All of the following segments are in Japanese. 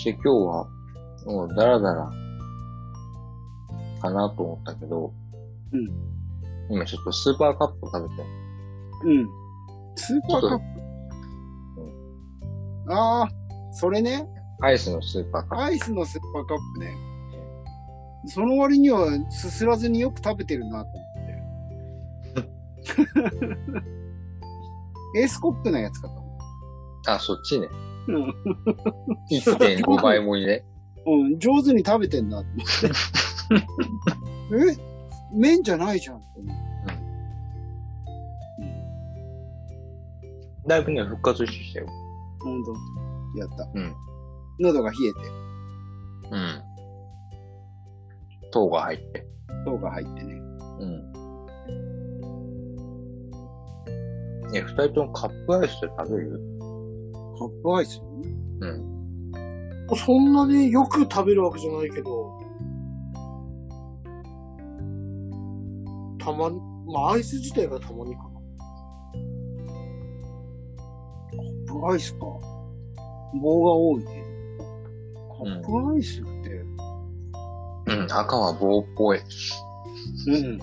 そして今日は、もうダラダラ、かなと思ったけど、うん。今ちょっとスーパーカップ食べて。うん。スーパーカップ？ああ、それね。アイスのスーパーカップ。アイスのスーパーカップね。その割にはすすらずによく食べてるなと思って。エースコップのやつかと思あ、そっちね。う。うん。1.5倍盛りね。うん、上手に食べてんなって。え？麺じゃないじゃんって思って。だいぶね、復活したよ。ほんと。やった。うん。喉が冷えて、うん。糖が入って。糖が入ってね。うん。え、二人ともカップアイスで食べる？カップアイスうん。そんなによく食べるわけじゃないけど、たまに、まあアイス自体がたまにかな。カップアイスか。棒が多いね。カップアイスって、うん、赤は棒っぽい。うん。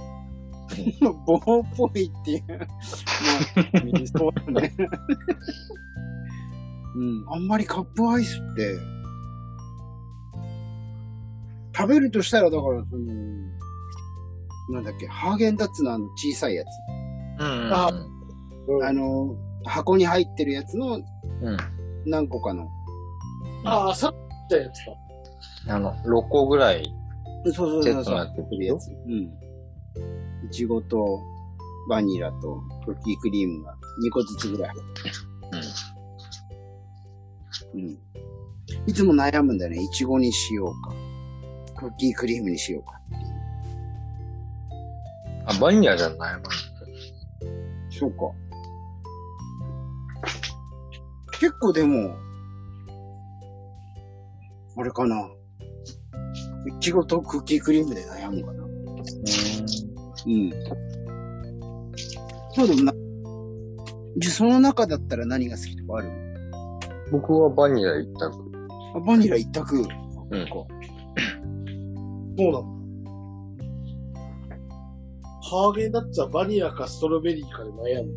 棒っぽいっていう。まあ、そうだね。うん。あんまりカップアイスって、食べるとしたら、だから、その、なんだっけ、ハーゲンダッツのあの小さいやつ。うんあうんあの、箱に入ってるやつのうん。何個かの。ああ、さっき言ったやつか。あの、6個ぐらいそうそうセッそうそう。トになってくるよ。やつ。うん。いちごとバニラとクッキークリームが2個ずつぐらい入ってる。うん。いつも悩むんだよね。いちごにしようか。クッキークリームにしようかっていう。あ、バニラじゃないもん。そうか。結構でも、あれかな。いちごとクッキークリームで悩むかな。うん。そうでもな、じゃあその中だったら何が好きとかある？僕はバニラ一択。あバニラ一択。うんそうなの。ハーゲンダッツはバニラかストロベリーかで悩む。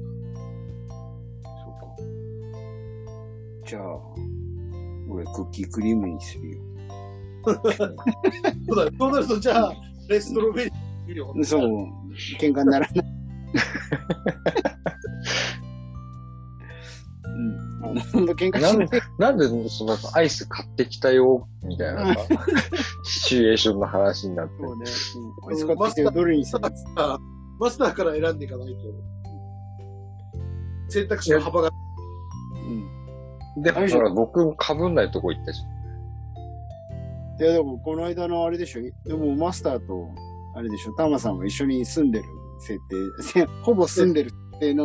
そうか。じゃあ、俺クッキークリームにするよ。そうだね。そうなると、じゃあ、レストロベリー見るよ。そう、喧嘩にならない。うん。あの、ほんと喧嘩しなんで、なんでそのアイス買ってきたよ、みたいなさ、シチュエーションの話になって。そうね。うん。アイス買ってきてどれにするあマスターから選んでいかないと、選択肢の幅が、うん。で、あれでしょほら、僕被んないとこ行ったし。いや、でも、この間のあれでしょ。でも、マスターと、あれでしょ。タマさんは一緒に住んでる設定、せほぼ住んでる設定の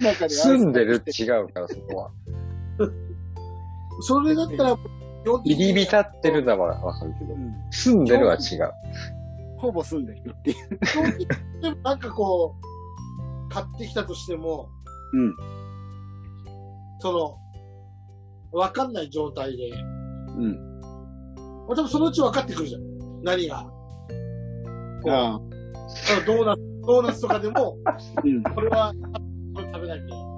中で。住んでるって違うから、そこは。それだったら、入り浸ってるならわかるけどう、ん。住んでるは違う。ほぼ住んでるっていう。でもなんかこう、買ってきたとしても、うん。その、わかんない状態で、うん。まあ多分そのうち分かってくるじゃん。何が。ああ。ドーナツ、ドーナツとかでも、うん。これは、これ食べなきゃいけない。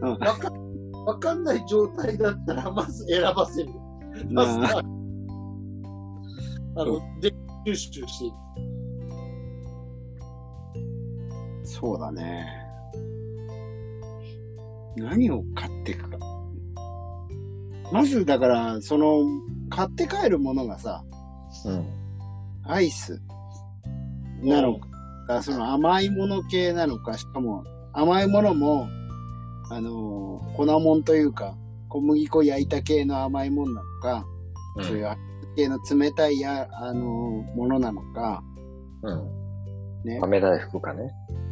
うんわかん、わかんない状態だったら、まず選ばせる。まずあは、あの、で、吸収していく。そうだね。何を買っていくか。まず、だから、その、買って帰るものがさ、うん。アイスなのか、その甘いもの系なのか、しかも甘いものも、あのー粉もんというか、小麦粉焼いた系の甘いもんなのか、うんそういう系の冷たいや、あのーものなのか、うん。ね。豆大福かね。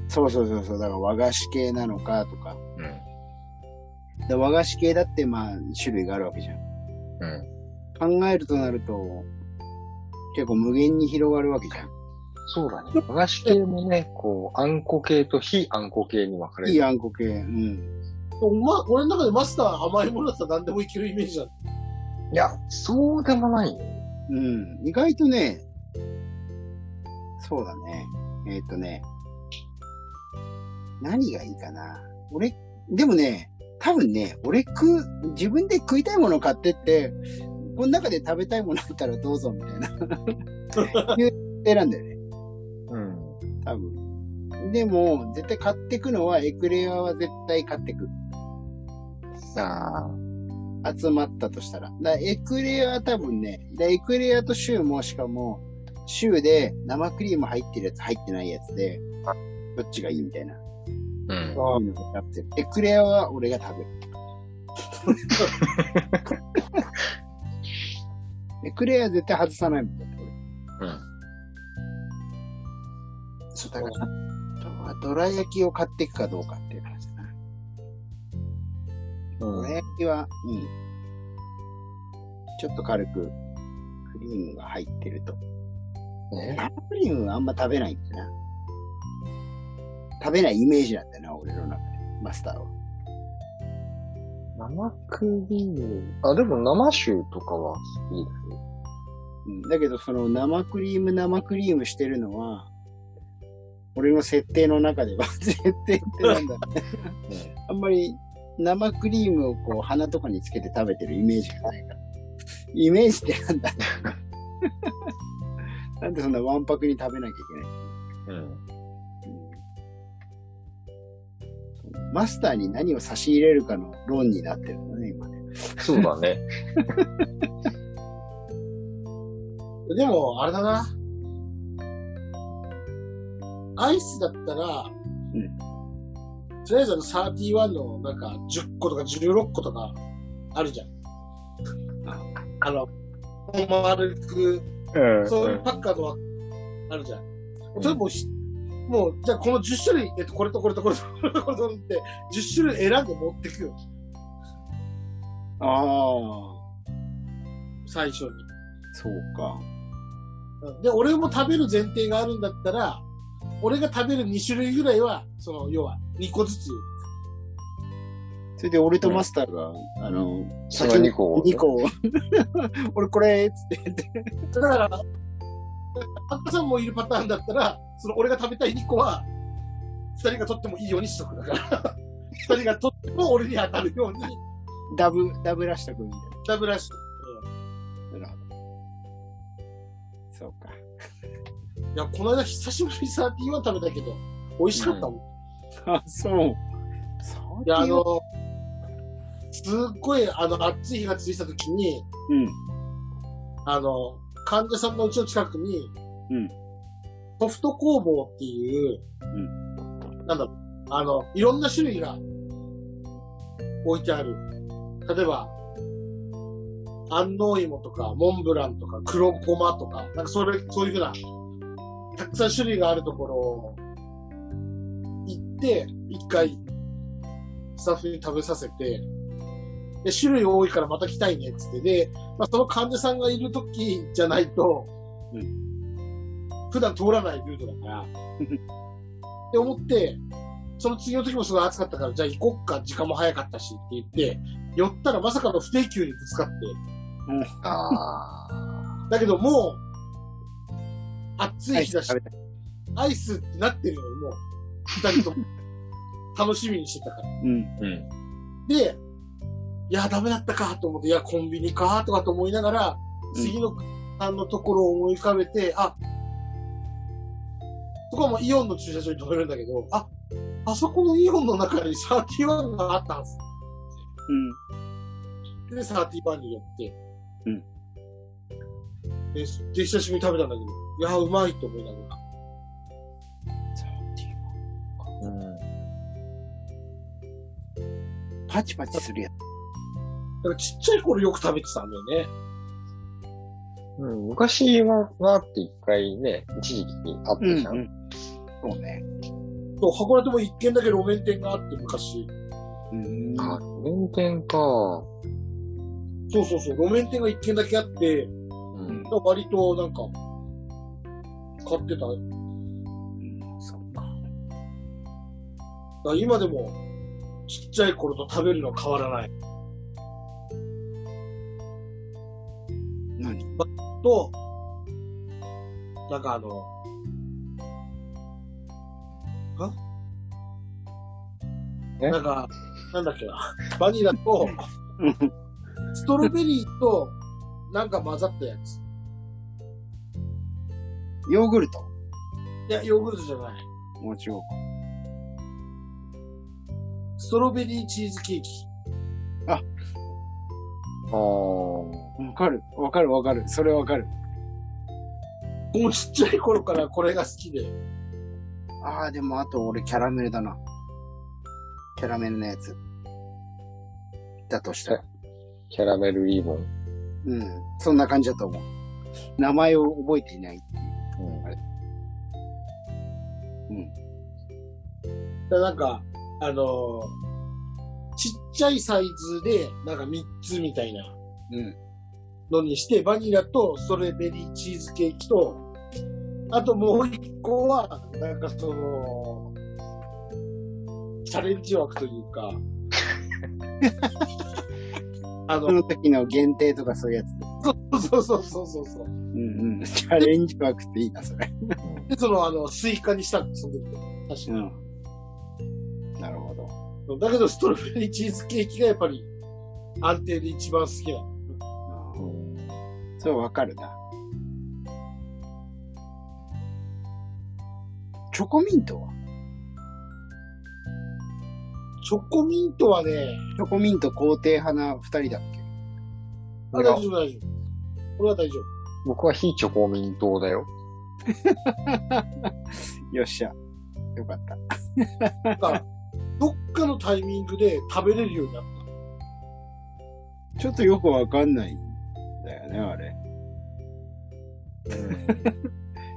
そうそうそうそう、だから和菓子系なのかとか。うん。で和菓子系だってまあ種類があるわけじゃん。うん。考えるとなると、結構無限に広がるわけじゃん。そうだね。和菓子系もね、こう、あんこ系と非あんこ系に分かれる。いいあんこ系。うん。ま、俺の中でマスター甘いものだったら何でもいけるイメージだ。いや、そうでもない。うん。意外とね、そうだね。えっ、とね、何がいいかな。俺、でもね、多分ね、俺食う、自分で食いたいもの買ってって、この中で食べたいものあったらどうぞみたいな。選んだよね。うん。多分。でも、絶対買ってくのは、エクレアは絶対買ってく。ああ。集まったとしたら。だエクレアは多分ね、だエクレアとシューもしかも、シューで生クリーム入ってるやつ入ってないやつで、どっちがいいみたいな。うん。そういうのがってる。エクレアは俺が食べる。エクレア絶対外さないもんだって俺。うん。そうだから、あとはドラ焼きを買っていくかどうかっていう話だな。うんどら焼きは、うん。ちょっと軽く、クリームが入ってると。ね生クリームはあんま食べないんだな。食べないイメージなんだよな、俺の中で。マスターは。生クリーム？あ、でも生酒とかは好きですよ。うん、だけど、その生クリーム、生クリームしてるのは、俺の設定の中では、設定ってなんだろうね。あんまり生クリームをこう鼻とかにつけて食べてるイメージがないから。イメージってなんだ？なんでそんなわんぱくに食べなきゃいけない？うん。マスターに何を差し入れるかの論になってるのね、今ね。そうだね。でも、あれだな。アイスだったら、うんとりあえずあの31のなんか10個とか16個とかあるじゃん。あの、丸く、うんそういうパッカーのはあるじゃん。それももう、じゃあこの10種類、えっと、これとこれとこれとこれとこれとって、10種類選んで持ってくよ。ああ、最初に。そうか。うんで、俺も食べる前提があるんだったら、俺が食べる2種類ぐらいは、その、要は、2個ずつ。それで俺とマスターが、あの、その2個をね2個を 俺これ、つって言って。だから、赤さんもいるパターンだったら、その俺が食べたい2個は、2人が取ってもいいようにしとくだから。2人が取っても俺に当たるように、ダブ、ダブらしたくみたいダブらしとく。な。なるほど。そうか。いや、この間久しぶりにサーティワン食べたけど、美味しかったもん。あ、そ う。そういや、あの、すっごい、あの、暑い日が続いた時に、うん。あの、患者さんのうちの近くに、うんソフト工房っていう、なんだろう、あの、いろんな種類が置いてある。例えば、安納芋とか、モンブランとか、黒ごまとか、なんかそれ、そういうふうな、たくさん種類があるところ行って、一回、スタッフに食べさせて、で、種類多いからまた来たいねっつって、で、まあ、その患者さんがいる時じゃないと、う普段通らないルートだから、って思って、その次の時もすごい暑かったから、じゃあ行こっか、時間も早かったしって言って、寄ったらまさかの不定休にぶつかって、ああ。だけどもう、暑い日だし、アイスってなってるのにもう、二人とも楽しみにしてたから。うん。うん。で、いや、ダメだったかと思って、いや、コンビニかとかと思いながら、うん次のさんのところを思い浮かべて、あ、そこはもうイオンの駐車場に止めるんだけど、あ、あそこのイオンの中に31があったんです。うん。で、31に寄って、うんで、で久しぶりに食べたんだけど、いや、うまいと思いながら。パチパチするやつ。だからちっちゃい頃よく食べてたんだよね。うん、昔は、わーって一回ね、一時期あったじゃん。ん。そうね。そう、函館も一軒だけ路面店があって、昔。うん。あ、弁天か。そうそうそう、路面店が一軒だけあって、うん。割となんか、買ってた。うんそうか。ら今でも、ちっちゃい頃と食べるのは変わらない。何？と、なんかあの、は？え？なんか、なんだっけな。バニラと、ストロベリーと、なんか混ざったやつ。ヨーグルト？いや、ヨーグルトじゃない。もう違うストロベリーチーズケーキ。あー。か。わかる。わかるわかる。それわかる。もうちっちゃい頃からこれが好きで。ああ、でもあと俺キャラメルだな。キャラメルのやつ。だとしたら。キャラメルリボン。うん。そんな感じだと思う。名前を覚えていない。うん。でなんか、あのーちっちゃいサイズで、なんか3つみたいなうん。のにして、バニラとストロベリーチーズケーキと、あともう1個は、なんかその、チャレンジ枠というか、あのそ、の時の限定とかそういうやつ。そうそうそうそうそう。うんうん。チャレンジ枠っていいな、それ。で、その、あの、スイカにしたんです、その時。確かに。うん。なるほど。だけど、ストロベリーチーズケーキがやっぱり安定で一番好きなの。それわかるな。チョコミントは？チョコミントはね、チョコミント肯定派な二人だっけ？あ大丈夫大丈夫。これは大丈僕は非チョコミントだよ。よっしゃ。よかった。どっかのタイミングで食べれるようになっちょっとよくわかんないんだよね、あれ。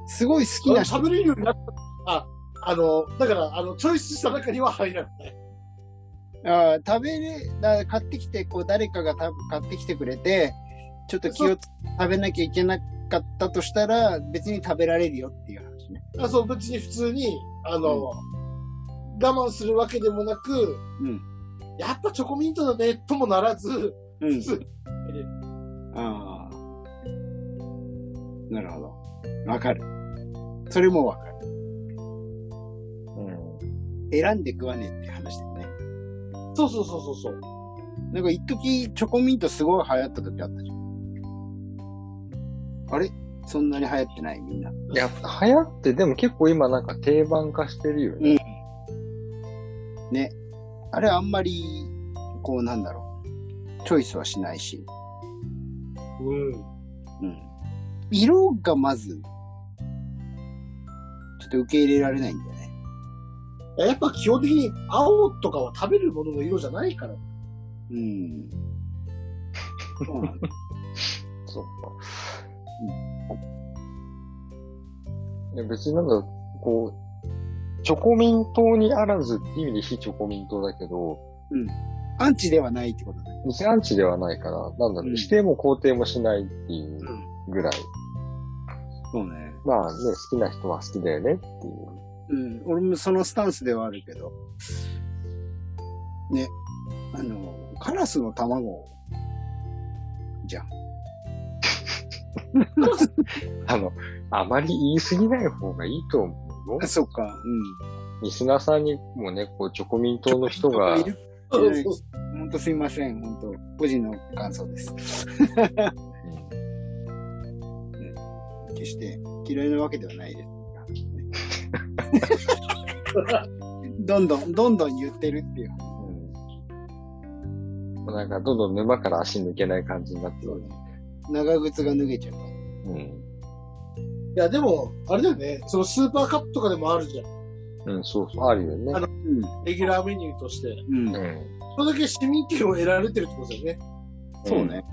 すごい好きた。な人。食べれるようになった。あ、あの、だから、あの、チョイスした中には入らない。あー食べれ、だ買ってきて、こう、誰かがた買ってきてくれて、ちょっと気をつ食べなきゃいけなかったとしたら、別に食べられるよっていう話ね。あそう、別に普通に、あの、我慢するわけでもなく、うん。やっぱチョコミントだね、ともならず、うん普。通ああ。なるほど。わかる。それもわかる。うん。選んで食わねえって話だよね。そうそうそうそうそう。なんか一時チョコミントすごい流行った時あったじゃん。あれ？そんなに流行ってない？みんな。いや、流行って、でも結構今なんか定番化してるよね。ね。あれあんまり、こうなんだろう。チョイスはしないし。うん。うん。色がまず、ちょっと受け入れられないんだよね。やっぱ基本的に青とかは食べるものの色じゃないから。うん。そうなんだ。そうか。いや別になんだ、こう、チョコミン党にあらずっていう意味で非チョコミン党だけど、アンチではないってことね。偽アンチではないから、なんだろう、うん否定も肯定もしないっていうぐらい。そうね。まあね、好きな人は好きだよねっていう。うん。俺もそのスタンスではあるけど。ね。あの、カラスの卵、じゃん。あの、あまり言い過ぎない方がいいと思うよあ。そっか。うん。リスナーさんにもね、こう、チョコミン党の人が、いるそうそうそう本当すいません。本当個人の感想です。決して嫌いなわけではないです。どんどん、どんどん言ってるっていう。うんもうなんか、どんどん沼から足抜けない感じになってる。長靴が脱げちゃう。うん。いや、でも、あれだよね。そのスーパーカップとかでもあるじゃん。うん、そうそう、あるよね。あのうん。レギュラーメニューとして。うん。うん。それだけ市民権を得られてるってことですよね。そうね。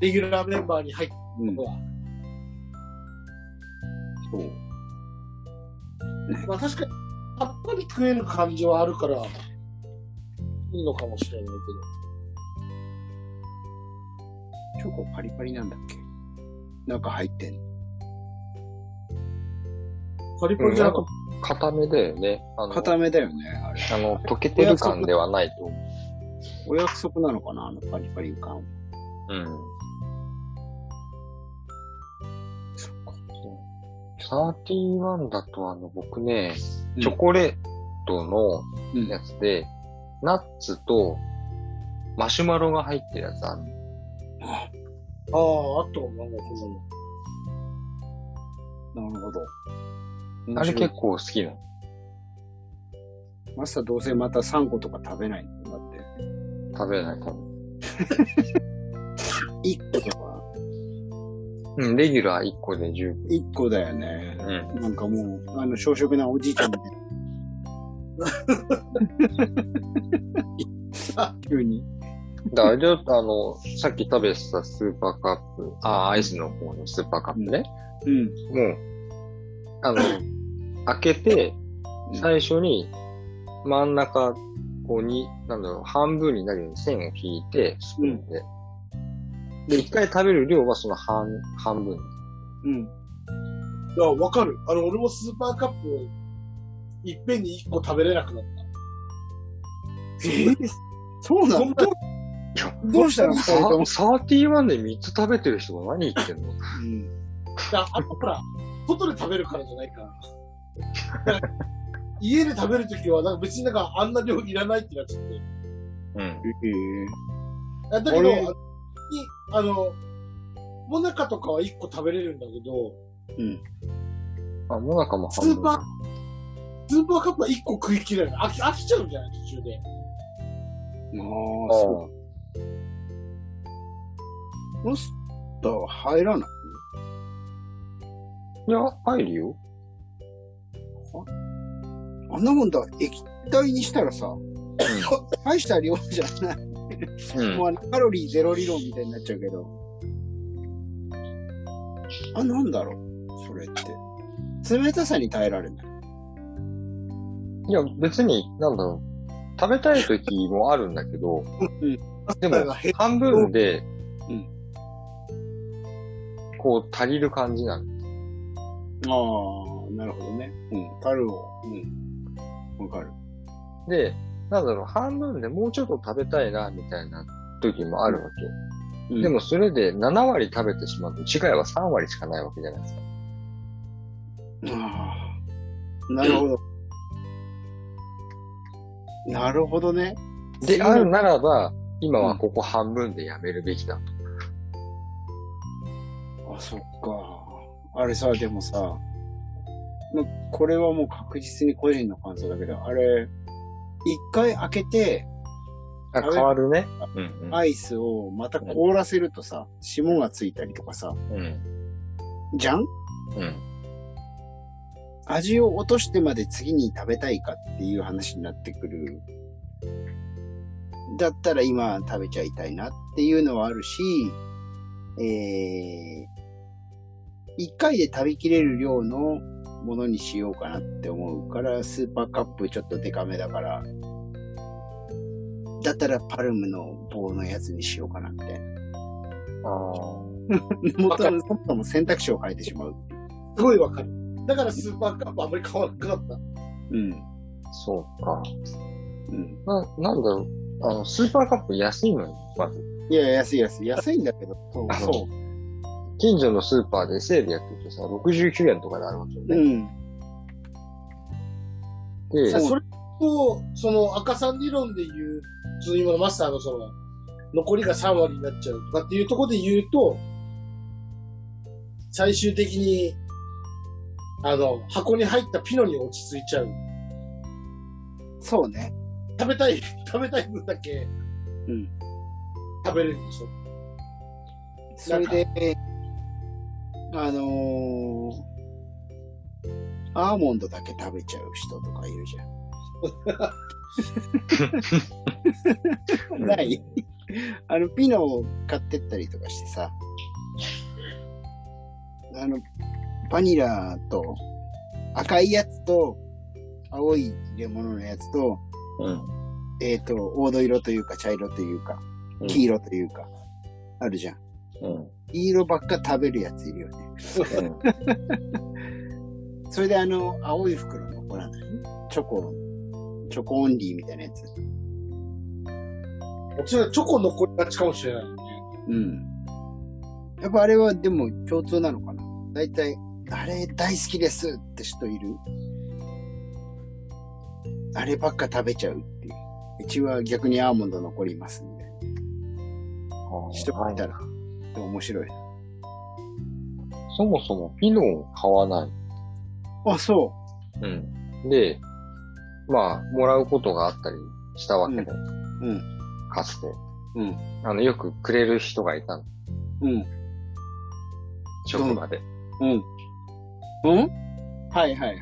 レギュラーメンバーに入ったうんの。は。そう。まあ確かに、さっぱり食える感じはあるから、いいのかもしれないけチョコパリパリなんだっけ？なんか入ってんの。ど。パリパリじゃなかっ固めだよね。固めだよね、あれ。あの、溶けてる感ではないと思お約束なのかなあのパリパリ感。う。うん。31だとあの、僕ね、うんチョコレートのうんやつで、ナッツとマシュマロが入ってるやつあるの。ああ、あったかも、なんかその。なるほど。あれ結構。構好きなの？マスターどうせまた3個とか食べないんだって。食べない、多分。1個とか、うん、レギュラー1個で十分。1個だよね。うん。なんかもう、あの、小食なおじいちゃんみたいな。急に。だから、あれだとあの、さっき食べてたスーパーカップ、あ、アイスの方のスーパーカップね。うん。もう、あの、開けて、最初に真ん中、こうに、なんだろう、半分になるように線を引いて、スプーンで。で、一回食べる量はその半、半分。うん。いや、わかる。あの、俺もスーパーカップを、いっぺんに一個食べれなくなっえー？そうなんないや、どうしたの？二人ともサーティワンで3つ食べてる人が何言ってんの？うん。た。あ、あとほら、外で食べるからじゃないから。家で食べるときは、なんか別になんかあんな量いらないってなっちゃって。うん。えだけど、あれあの、あのモナカとかは一個食べれるんだけど、ーうん。あ、もなかも半分。スーパー、スーパーカップは一個食い切れない。飽き、飽きちゃうんじゃない？途中で。ああ、あそう。マスターは入らない？いや、入るよ。あんなもんだ、液体にしたらさ、大した量じゃない。うん。もうカロリーゼロ理論みたいになっちゃうけど。あ、なんだろうそれって。冷たさに耐えられない。いや、別に、なんだろう。食べたい時もあるんだけど、でも半分で、うんこう、足りる感じなの。ああ、なるほどね。うん。樽を。うん。わかる。で、なんだろう、半分でもうちょっと食べたいな、みたいな時もあるわけ。うんでも、それで7割食べてしまうと、違いは3割しかないわけじゃないですか。ああ。なるほど。なるほどね。で、あるならば、今はここ半分でやめるべきだと。あ、そっか。あれさ、でもさ、ま、これはもう確実に個人の感想だけど、あれ、一回開けて、あ、変わるね。うんうん。アイスをまた凍らせるとさ、霜がついたりとかさ、うん。じゃん？うん。味を落としてまで次に食べたいかっていう話になってくる。だったら今食べちゃいたいなっていうのはあるし、えー、一回で食べきれる量のものにしようかなって思うから、スーパーカップちょっとデカめだから、だったらパルムの棒のやつにしようかなみたいな。あ もっともっとも選択肢を変えてしまう。すごいわかる。だからスーパーカップあんまり変わらなくなった。うん。あ、そうか。うん。な、なんだろう。あの、スーパーカップ安いのに、まず。いや、安い安い。安いんだけど、そう。近所のスーパーでセールやってるとさ、69円とかであるわけよね。うん。で、それと、その赤さん理論で言う、その今のマスターのその、残りが3割になっちゃうとかっていうところで言うと、最終的に、あの、箱に入ったピノに落ち着いちゃう。そうね。食べたい、食べたい分だけ、うん。食べれるでしょ。それで、あのー、アーモンドだけ食べちゃう人とかいるじゃん。ない？あの、ピノを買ってったりとかしてさ、あの、バニラと、赤いやつと、青い入れ物のやつと、うん。えっ、と、黄土色というか、茶色というか、うん黄色というか、あるじゃん。うん。黄色ばっか食べるやついるよね。うん。それであの、青い袋の、ほら、チョコ、チョコオンリーみたいなやつ。もちろんチョコ残りがちかもしれないよね。うん。やっぱあれはでも共通なのかな？大体あれ大好きですって人いる？あればっか食べちゃうっていう。うちは逆にアーモンド残りますんで。人がいたら、面白い。そもそもピノを買わない。あ、そう。うん。で、まあ、もらうことがあったりしたわけで。うん。かつて。うん。あの、よくくれる人がいたの。うん。職場で。うん。うん、はいはいはいは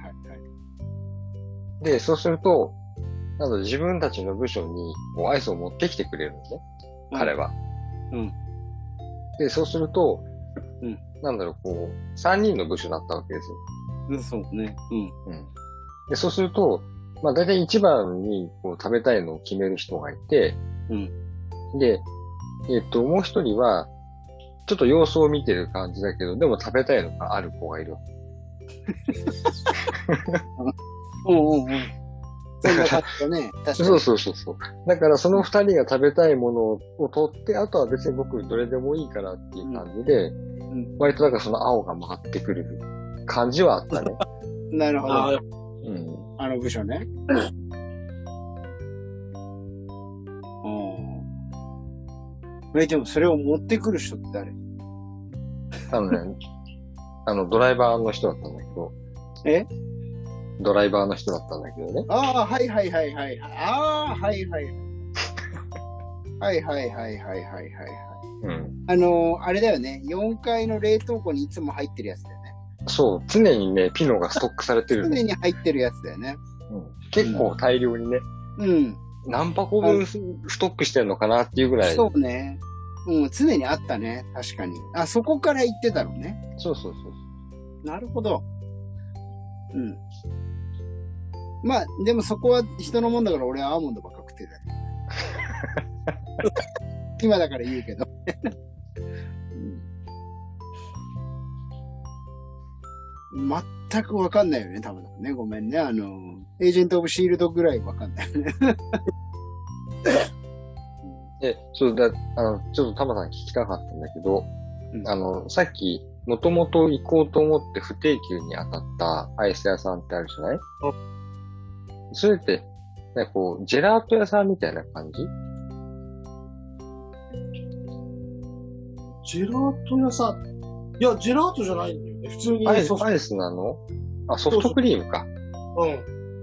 い。で、そうすると、なので自分たちの部署にこうアイスを持ってきてくれるんですね。彼は。うん。で、そうすると、うん。なんだろう、こう、3人の部署だったわけですよ。うん、そうね。うん。うん。で、そうすると、まあ大体一番にこう食べたいのを決める人がいて、うん。で、えっと、もう一人は、ちょっと様子を見てる感じだけど、でも食べたいのがある子がいるわけ。うんうんうん。そうね。そうそうそうそう。だからその二人が食べたいものを取って、あとは別に僕どれでもいいからっていう感じで、うん、割となんかその青が回ってくる感じはあったね。なるほど。うん、あの部署ね。うん。え、でもそれを持ってくる人って誰？あのね、あの、ドライバーの人だったんだけど。え？ドライバーの人だったんだけどね。ああ、はいはいはいはい。ああ、はいはい。はいはいはいはいはいはい。うん。あのー、あれだよね。4階の冷凍庫にいつも入ってるやつだよね。そう。常にね、ピノがストックされてる、常に入ってるやつだよね。うん。結構大量にね。うん。何箱分ストックしてんのかなっていうぐらい。そうね。うん、常にあったね。確かに。あ、そこから行ってたのね。そうそうそうなるほど。うん。まあ、でもそこは人のもんだから俺はアーモンドばっか食ってたよ。今だから言うけど。全くわかんないよね、多分ね。ごめんね。あの、エージェント・オブ・シールドぐらいわかんないよね。で、そうだ、あの、ちょっとタマさん聞きたかったんだけど、うん、あの、さっき、もともと行こうと思って不定休に当たったアイス屋さんってあるじゃない？それって、なんかこう、ジェラート屋さんみたいな感じ？ジェラート屋さん？いや、ジェラートじゃないんだよね。普通に。アイス、アイスなの？あ、ソフトクリームか。うん。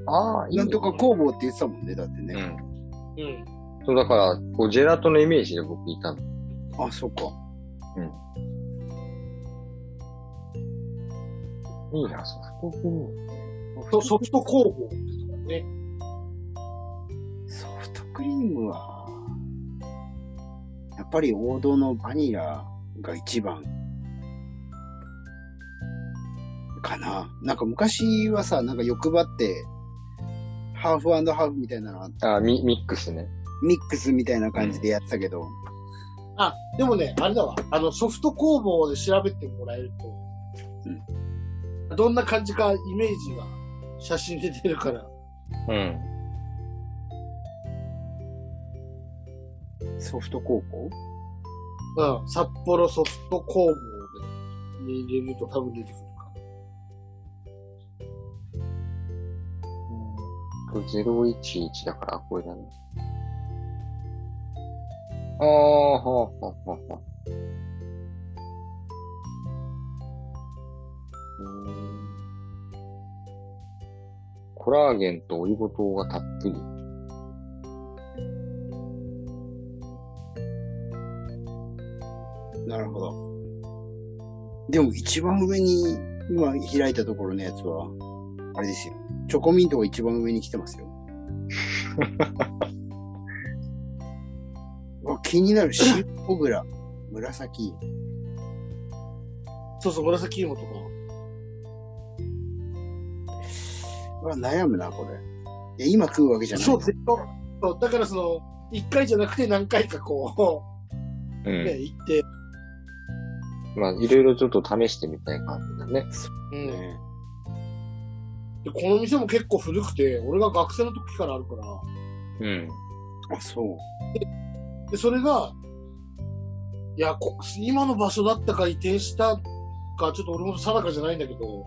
ああ、いい、なんとか工房って言ってたもんね、だってね。うん。うん。そう、だから、こう、ジェラートのイメージで僕いたの。あ、そっか。うん。いいな、ソフトクリーム。ソフト工房ですからね。ソフトクリームは、やっぱり王道のバニラが一番かな。なんか昔はさ、なんか欲張って、ハーフハーフみたいなのあった。あミ、ミックスね。ミックスみたいな感じでやってたけど。あ、でもね、あれだわ。あの、ソフト工房で調べてもらえると、うん。どんな感じかイメージが写真で出るから。うん。ソフト高校？うん。札幌ソフト工房で入れると多分出てくるか。うん。011だから、これだね。ああ、はあ、はあ、はあ。コラーゲンとオリゴ糖がたっぷり。なるほど。でも一番上に今開いたところのやつは、あれですよ。チョコミントが一番上に来てますよ。気になるシオグラ、紫。そうそう、紫芋とか。悩むな、これ。いや、今食うわけじゃない。そう、絶対。そう、だからその、一回じゃなくて何回かこう、うん、ね、行って。まあ、いろいろちょっと試してみたい感じだね。うん。で、この店も結構古くて、俺が学生の時からあるから。うん。あ、そう。で、でそれが、いやこ、今の場所だったか移転したかちょっと俺も定かじゃないんだけど、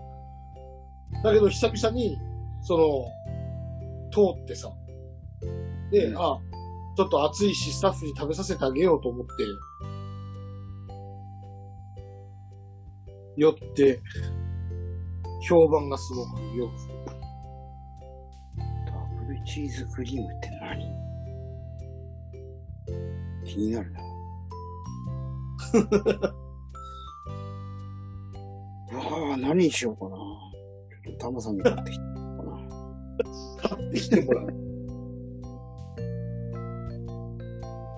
だけど久々に、その、通ってさ、で、うんあ、ちょっと暑いし、スタッフに食べさせてあげようと思って、寄って、評判がすごくよく。ダブルチーズクリームって何？気になるな。ああ、何にしようかな。ちょっとタマさんに買ってきて。買ってきてもらう。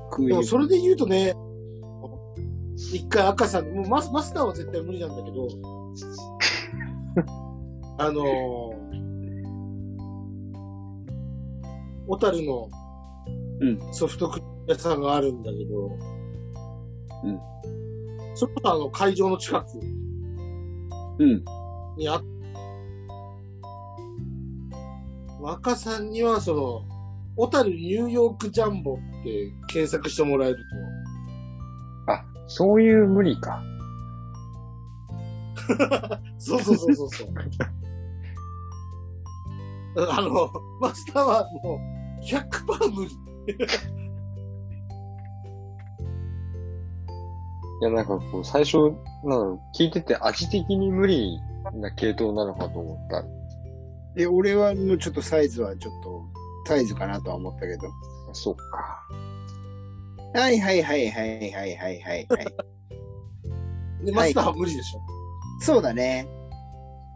クでもそれで言うとね、一回赤さん、もうマスマスターは絶対無理なんだけど、あのー、小樽のうんソフトクリーム屋さんがあるんだけど、うん。それこそあの会場の近くうん。にあっ若さんにはその、小樽ニューヨークジャンボって検索してもらえると、あ、そういう無理か。そうそうそうそうそう。あの、マスターはもう100%無理。いや、なんかこう、最初、なんだろう、聞いてて味的に無理な系統なのかと思った。で、俺はもうちょっとサイズはちょっと、サイズかなとは思ったけど。そっか。はいはいはいはいはいはいはい、はい。で、マスターは無理でしょ？そうだね。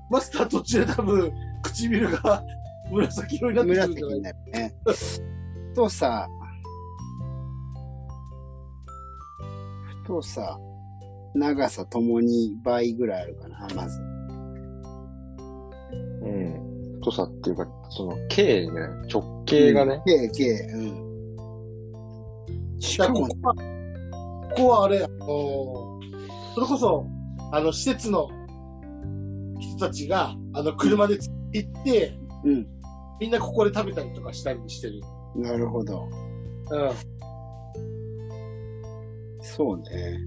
マスター途中で多分、唇が紫色になってくるんじ紫ゃない？になるね。太さ、太さ、長さともに倍ぐらいあるかな、まず。うん。太さっていうか、その、径ね、直径がね、計、計、うん。しかもここはあれ、あのそれこそ、あの、施設の人たちが、あの、車で行って、うん。みんなここで食べたりとかしたりしてる。なるほど。うん。そうね。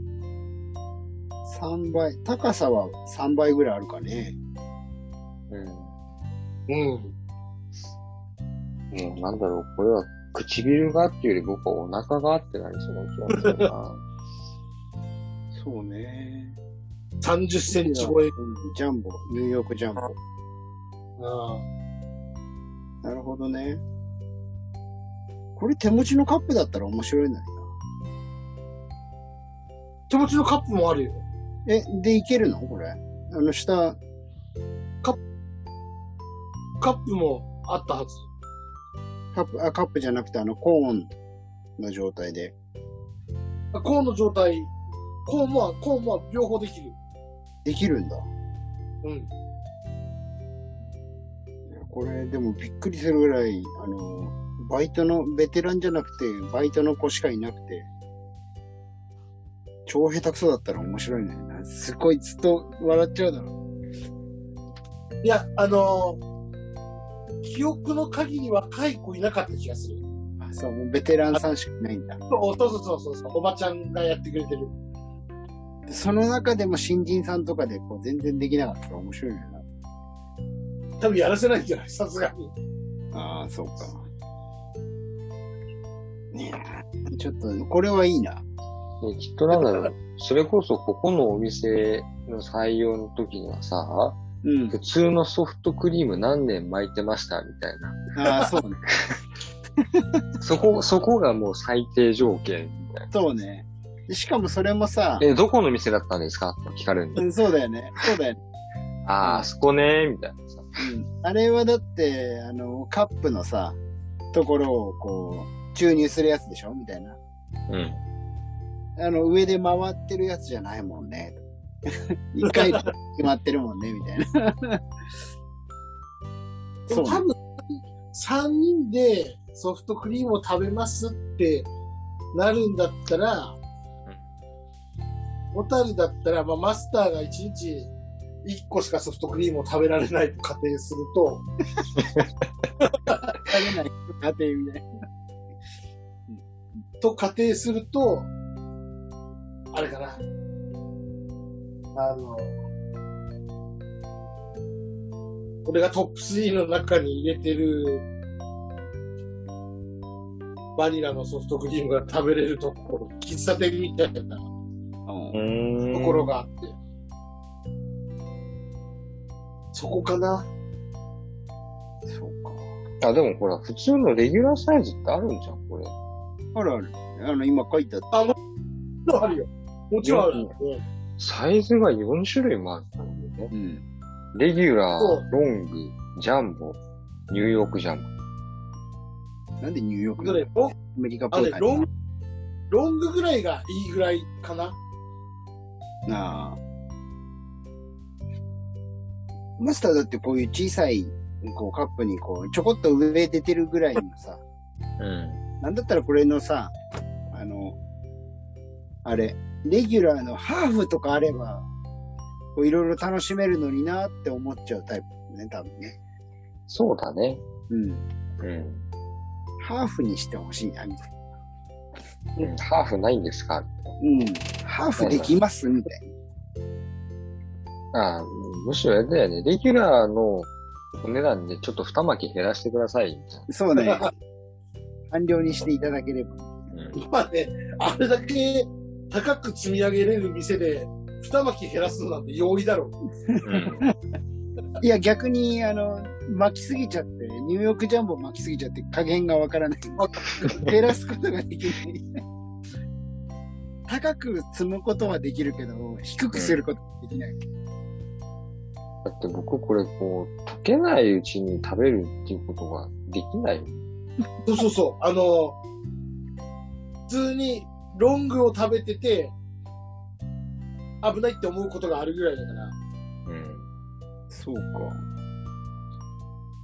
3倍、高さは3倍ぐらいあるかね。うん。うん。もうなんだろう、これは唇がっていうより僕はお腹があってなりそうな気がするな。そうね。30センチ超え。うんジャンボ、ニューヨークジャンボ。うん。なるほどね。これ手持ちのカップだったら面白いんだけ手持ちのカップもあるよ。ど。え、でいけるの？これ。あの下、カップもあったはず。カップ、あ、カップじゃなくてあのコーンの状態で。コーンの状態、コーンも、コーンも両方できる。できるんだ。うん。これでもびっくりするぐらい、あの、バイトの、ベテランじゃなくて、バイトの子しかいなくて、超下手くそだったら面白いね。すごいずっと笑っちゃうだろ。いや、あのー記憶の限り若い子いなかった気がする。あ、そう、もうベテランさんしかいないんだ。そうそうそうそうそう、おばちゃんがやってくれてる。でその中でも新人さんとかでこう全然できなかったら面白いよな。多分やらせないんじゃない？さすがに。ああ、そうか。ねえちょっと、これはいいな。できっとなんだろう、それこそここのお店の採用の時にはさ、うん。普通のソフトクリーム何年巻いてましたみたいな。ああ、そうね。そこ、そこがもう最低条件みたいな。そうね。でしかもそれもさ、え、どこの店だったんですか？と聞かれるうん、そうだよね。そうだよね。ああ、あそこねみたいなさ。うん。あれはだって、あの、カップのさ、ところをこう、注入するやつでしょ？みたいな。うん。あの、上で回ってるやつじゃないもんね。一回で決まってるもんね、みたいな。そう多分、3人でソフトクリームを食べますってなるんだったら、小樽だったら、まあ、マスターが1日1個しかソフトクリームを食べられないと仮定すると、食べない家庭みたいな。と仮定すると、あれかな。あの、俺がトップ3の中に入れてる、バニラのソフトクリームが食べれるところ、喫茶店みたいなうん。ところがあって。そこかなそうか。あ、でもほら、普通のレギュラーサイズってあるんじゃん、これ。あるある。あの、今書いてあった。あるよ。もちろんあるよ。サイズが4種類もあるんだよね。うん。レギュラー、ロング、ジャンボ、ニューヨークジャンボ。なんでニューヨークなの？どれ？ロンアメリカっぽい感、じ？あれロング、ロングぐらいがいいぐらいかな？なあ。マスターだってこういう小さい、こうカップにこう、ちょこっと上出てるぐらいのさ、うん。なんだったらこれのさ、あの、あれ、レギュラーのハーフとかあれば、こういろいろ楽しめるのになって思っちゃうタイプだね、多分ね。そうだね。うん。うん。ハーフにしてほしいな、みたいな。うんハーフないんですか？うん。ハーフできますみたいああ、むしろあれだよね。レギュラーのお値段でちょっと二巻き減らしてください。そうね。完了にしていただければ。なまあね、あれだけ高く積み上げれる店で、二巻き減らすのなんて容易だろう。うん。いや、逆に、あの、巻きすぎちゃって、ニューヨークジャンボ巻きすぎちゃって加減がわからない。減らすことができない。高く積むことはできるけど、低くすることはできない。だって僕これこう、溶けないうちに食べるっていうことができない。そうそうそう。あの、普通にロングを食べてて、危ないって思うことがあるぐらいだから。うん。そうか。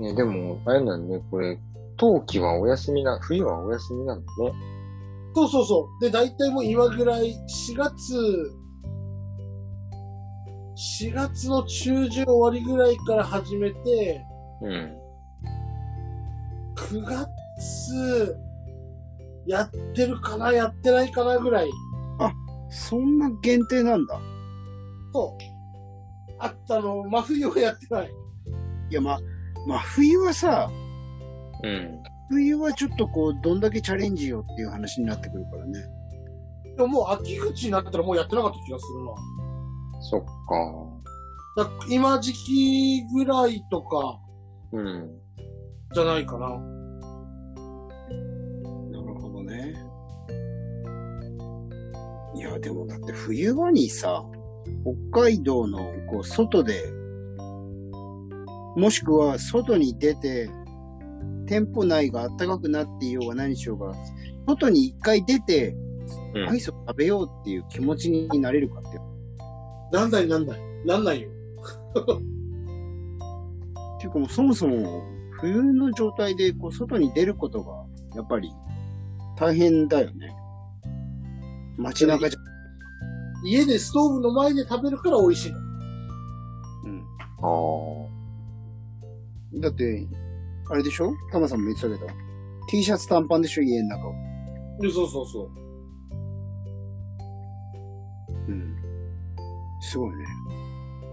ね、でも、あれなんね、これ、冬季はお休みな、冬はお休みなんだね。そうそうそう。で、大体もう今ぐらい、4月、4月の中旬終わりぐらいから始めて、うん。9月、やってるかな、やってないかなぐらい。そんな限定なんだ。そう。あったの、真冬はやってない。いや、ま、まあ、冬はさ、うん。冬はちょっとこう、どんだけチャレンジよっていう話になってくるからね。でももう秋口になったらもうやってなかった気がするな。そっか。だ今時期ぐらいとかうん。じゃないかな。や、でもだって冬場にさ、北海道のこう外で、もしくは外に出て、店舗内が暖かくなっていようが何しようが、外に一回出て、うんアイスを食べようっていう気持ちになれるかって。なんだいなんだい。なんないよ。っていうかもうそもそも冬の状態でこう外に出ることがやっぱり大変だよね。街中じゃ。家でストーブの前で食べるから美味しいの。うん。ああ。だって、あれでしょ？タマさんも言ってたけど。T シャツ短パンでしょ？家の中を。でそうそうそう。うん。すごいね。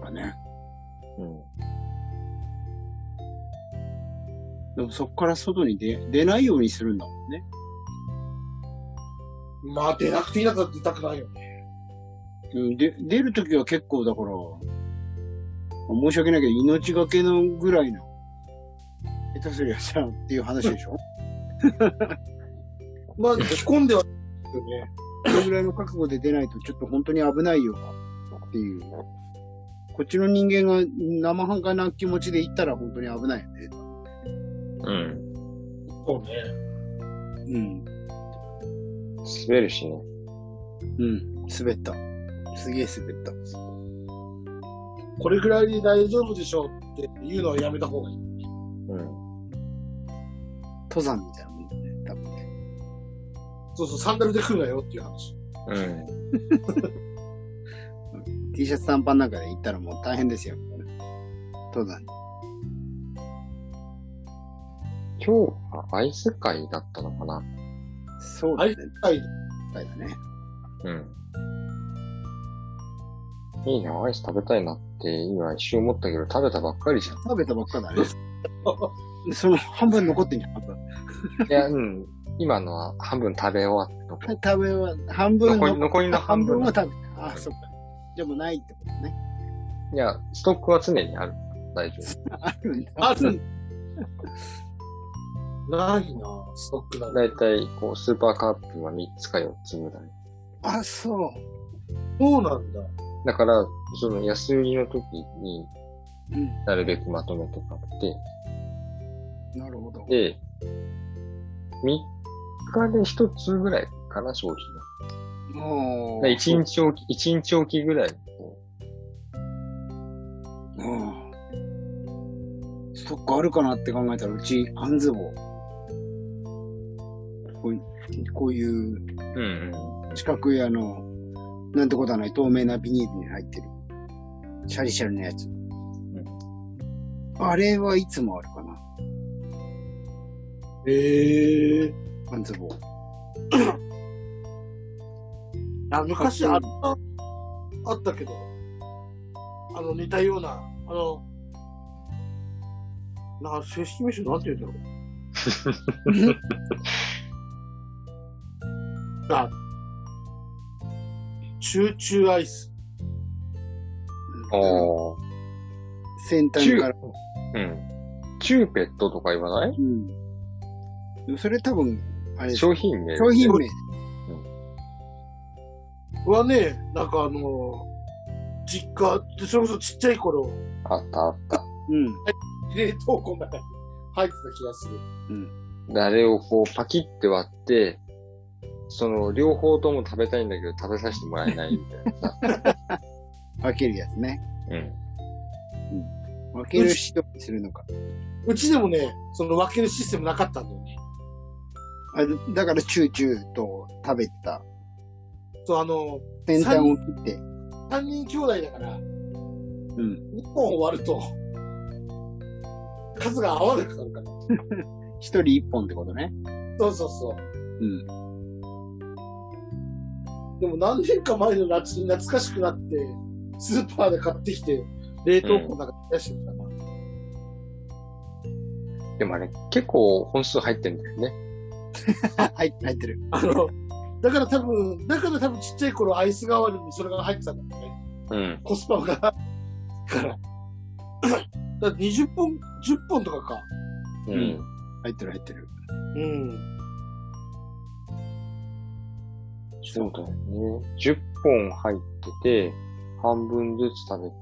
だね。うん。でもそこから外に出、出ないようにするんだもんね。まあ出なくていいなか出たくないよね。うん、で、出るときは結構だから、申し訳ないけど命がけのぐらいの、下手すりゃさ、っていう話でしょ？まあ着込んでは、よね。それぐらいの覚悟で出ないとちょっと本当に危ないよっていう。こっちの人間が生半可な気持ちで行ったら本当に危ないよね。うん。そうね。うん。滑るしね。うん。滑った。すげえ滑った。これぐらいで大丈夫でしょうっていうのはやめた方がいい。うん。登山みたいなもんだね。多分ね。そうそう、サンダルで来るなよっていう話。うん。T シャツ短パンなんかで行ったらもう大変ですよ。登山。今日はアイス会だったのかなそうだね。はい。はいだね。うん。いいな、アイス食べたいなって今一瞬思ったけど、食べたばっかりじゃん。食べたばっかだね。で その半分残ってんじゃん、半分。いや、うん。今のは半分食べ終わった。食べは、半分残り残りの半分は食べた。あ、そっか。じゃあもうないってことね。いや、ストックは常にある。大丈 あるんだ。あるんないなストック。だ。だいたい、こう、スーパーカップは3つか4つぐらい。あ、そう。そうなんだ。だから、その安売りの時にうん。なるべくまとめて買って、なるほど。で、3日で1つぐらいかな、消費もが。で1日おき、一日おきぐらい。こうん。ストックあるかなって考えたら、うち、アンズボー。こういう、こういうううんうん。四角いあの、なんてことはない透明なビニールに入ってる。シャリシャリのやつ。あれはいつもあるかな。へえ。アンズボー。あ、昔あった、あったけど、あの、似たような、あの、なんか、正式名称なんて言うんだろう。あ、チューチューアイス。おー。先端から。うん。チューペットとか言わない？うん。でもそれ多分、あれ、商品名。商品名。はね、なんかあの、実家で、それこそちっちゃい頃、あったあった。うん。冷凍庫の中に入ってた気がする。であれをこうパキって割って、その両方とも食べたいんだけど食べさせてもらえないみたいなさ。分けるやつね。うん。分ける人にするのか。うちでもね、その分けるシステムなかったんだよね。あだから、チューチューと食べてた。そう、あの、先端を切って。3人兄弟だから、うん。2本割ると、数が合わなくなるから。一人一本ってことね。そうそうそう。うん。でも何年か前の夏に懐かしくなって、スーパーで買ってきて、冷凍庫の中に出してたな。でもあれ結構本数入ってんだよね。入って、入ってる。あの、だから多分、だから多分ちっちゃい頃アイス代わりにそれが入ってたんだよね。うん。コスパが。から。だって20本、10本とかか。ううんん。入ってる、入ってる。うん。そうだよね。10本入ってて、半分ずつ食べて、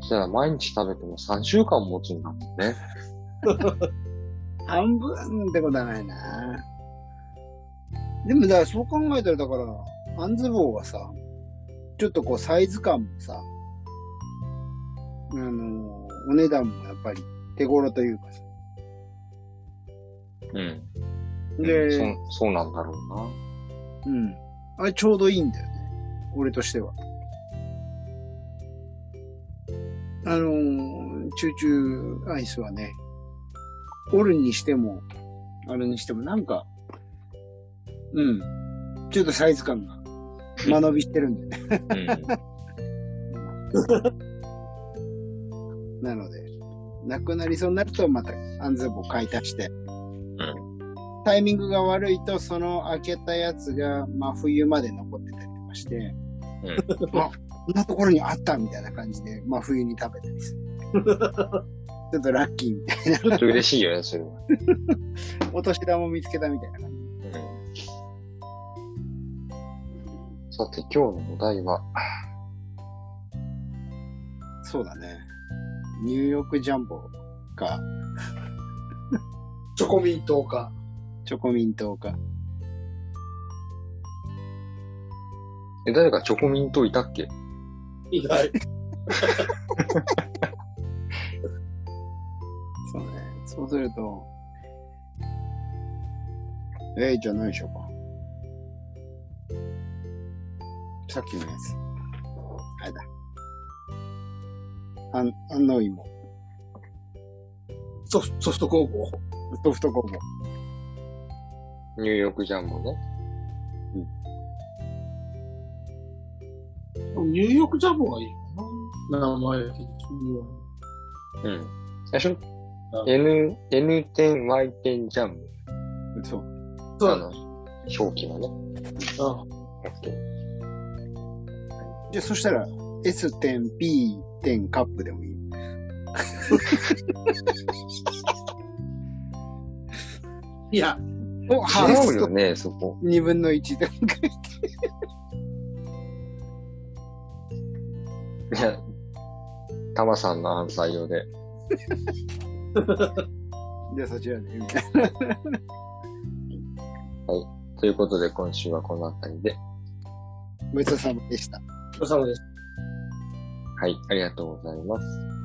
そしたら毎日食べても3週間持つんだもんね。半分ってことはないな。でも、だからそう考えたら、だから、アンズボーはさ、ちょっとこうサイズ感もさ、あの、お値段もやっぱり手頃というかさ。うん。で、そそうなんだろうな。うん。あれちょうどいいんだよね。俺としては。あのー、チューチューアイスはね、折るにしても、あれにしてもなんか、うん。ちょっとサイズ感が間延びしてるんで。なので、なくなりそうになるとまたアンズボ買い足して、タイミングが悪いとその開けたやつが真冬まで残ってたりとかして、あ、こんなところにあったみたいな感じで真冬に食べたりする。ちょっとラッキーみたいちょっと嬉しいよね、それは。な。お年玉見つけたみたいな感じ。さて、今日のお題は、そうだね。ニューヨークジャンボか、チョコミントか。チョコミントか。え、誰かチョコミントいたっけ？いない。そうね。そうすると、えー、じゃあ何でしょうか。さっきのやつ。あれだ。あん、安納芋。ソフソフト工房。ソフトコボ。ニューヨークジャンボね。ニューヨークジャムがいいかな。名前的には。うん。最初あ N、N 点 Y 点ジャム。そう。あのそうだね。、表記のね。あ OK じゃあ、そしたら、S 点 P 点カップでもいい。いや、お、ハ ー違うよね、そこ。2分の1で。いや、タマさんの案採用で。じゃあ、そちらで、みたいな。ということで、今週はこの辺りで。ごちそうさまでした。お疲れ様です。はい、ありがとうございます。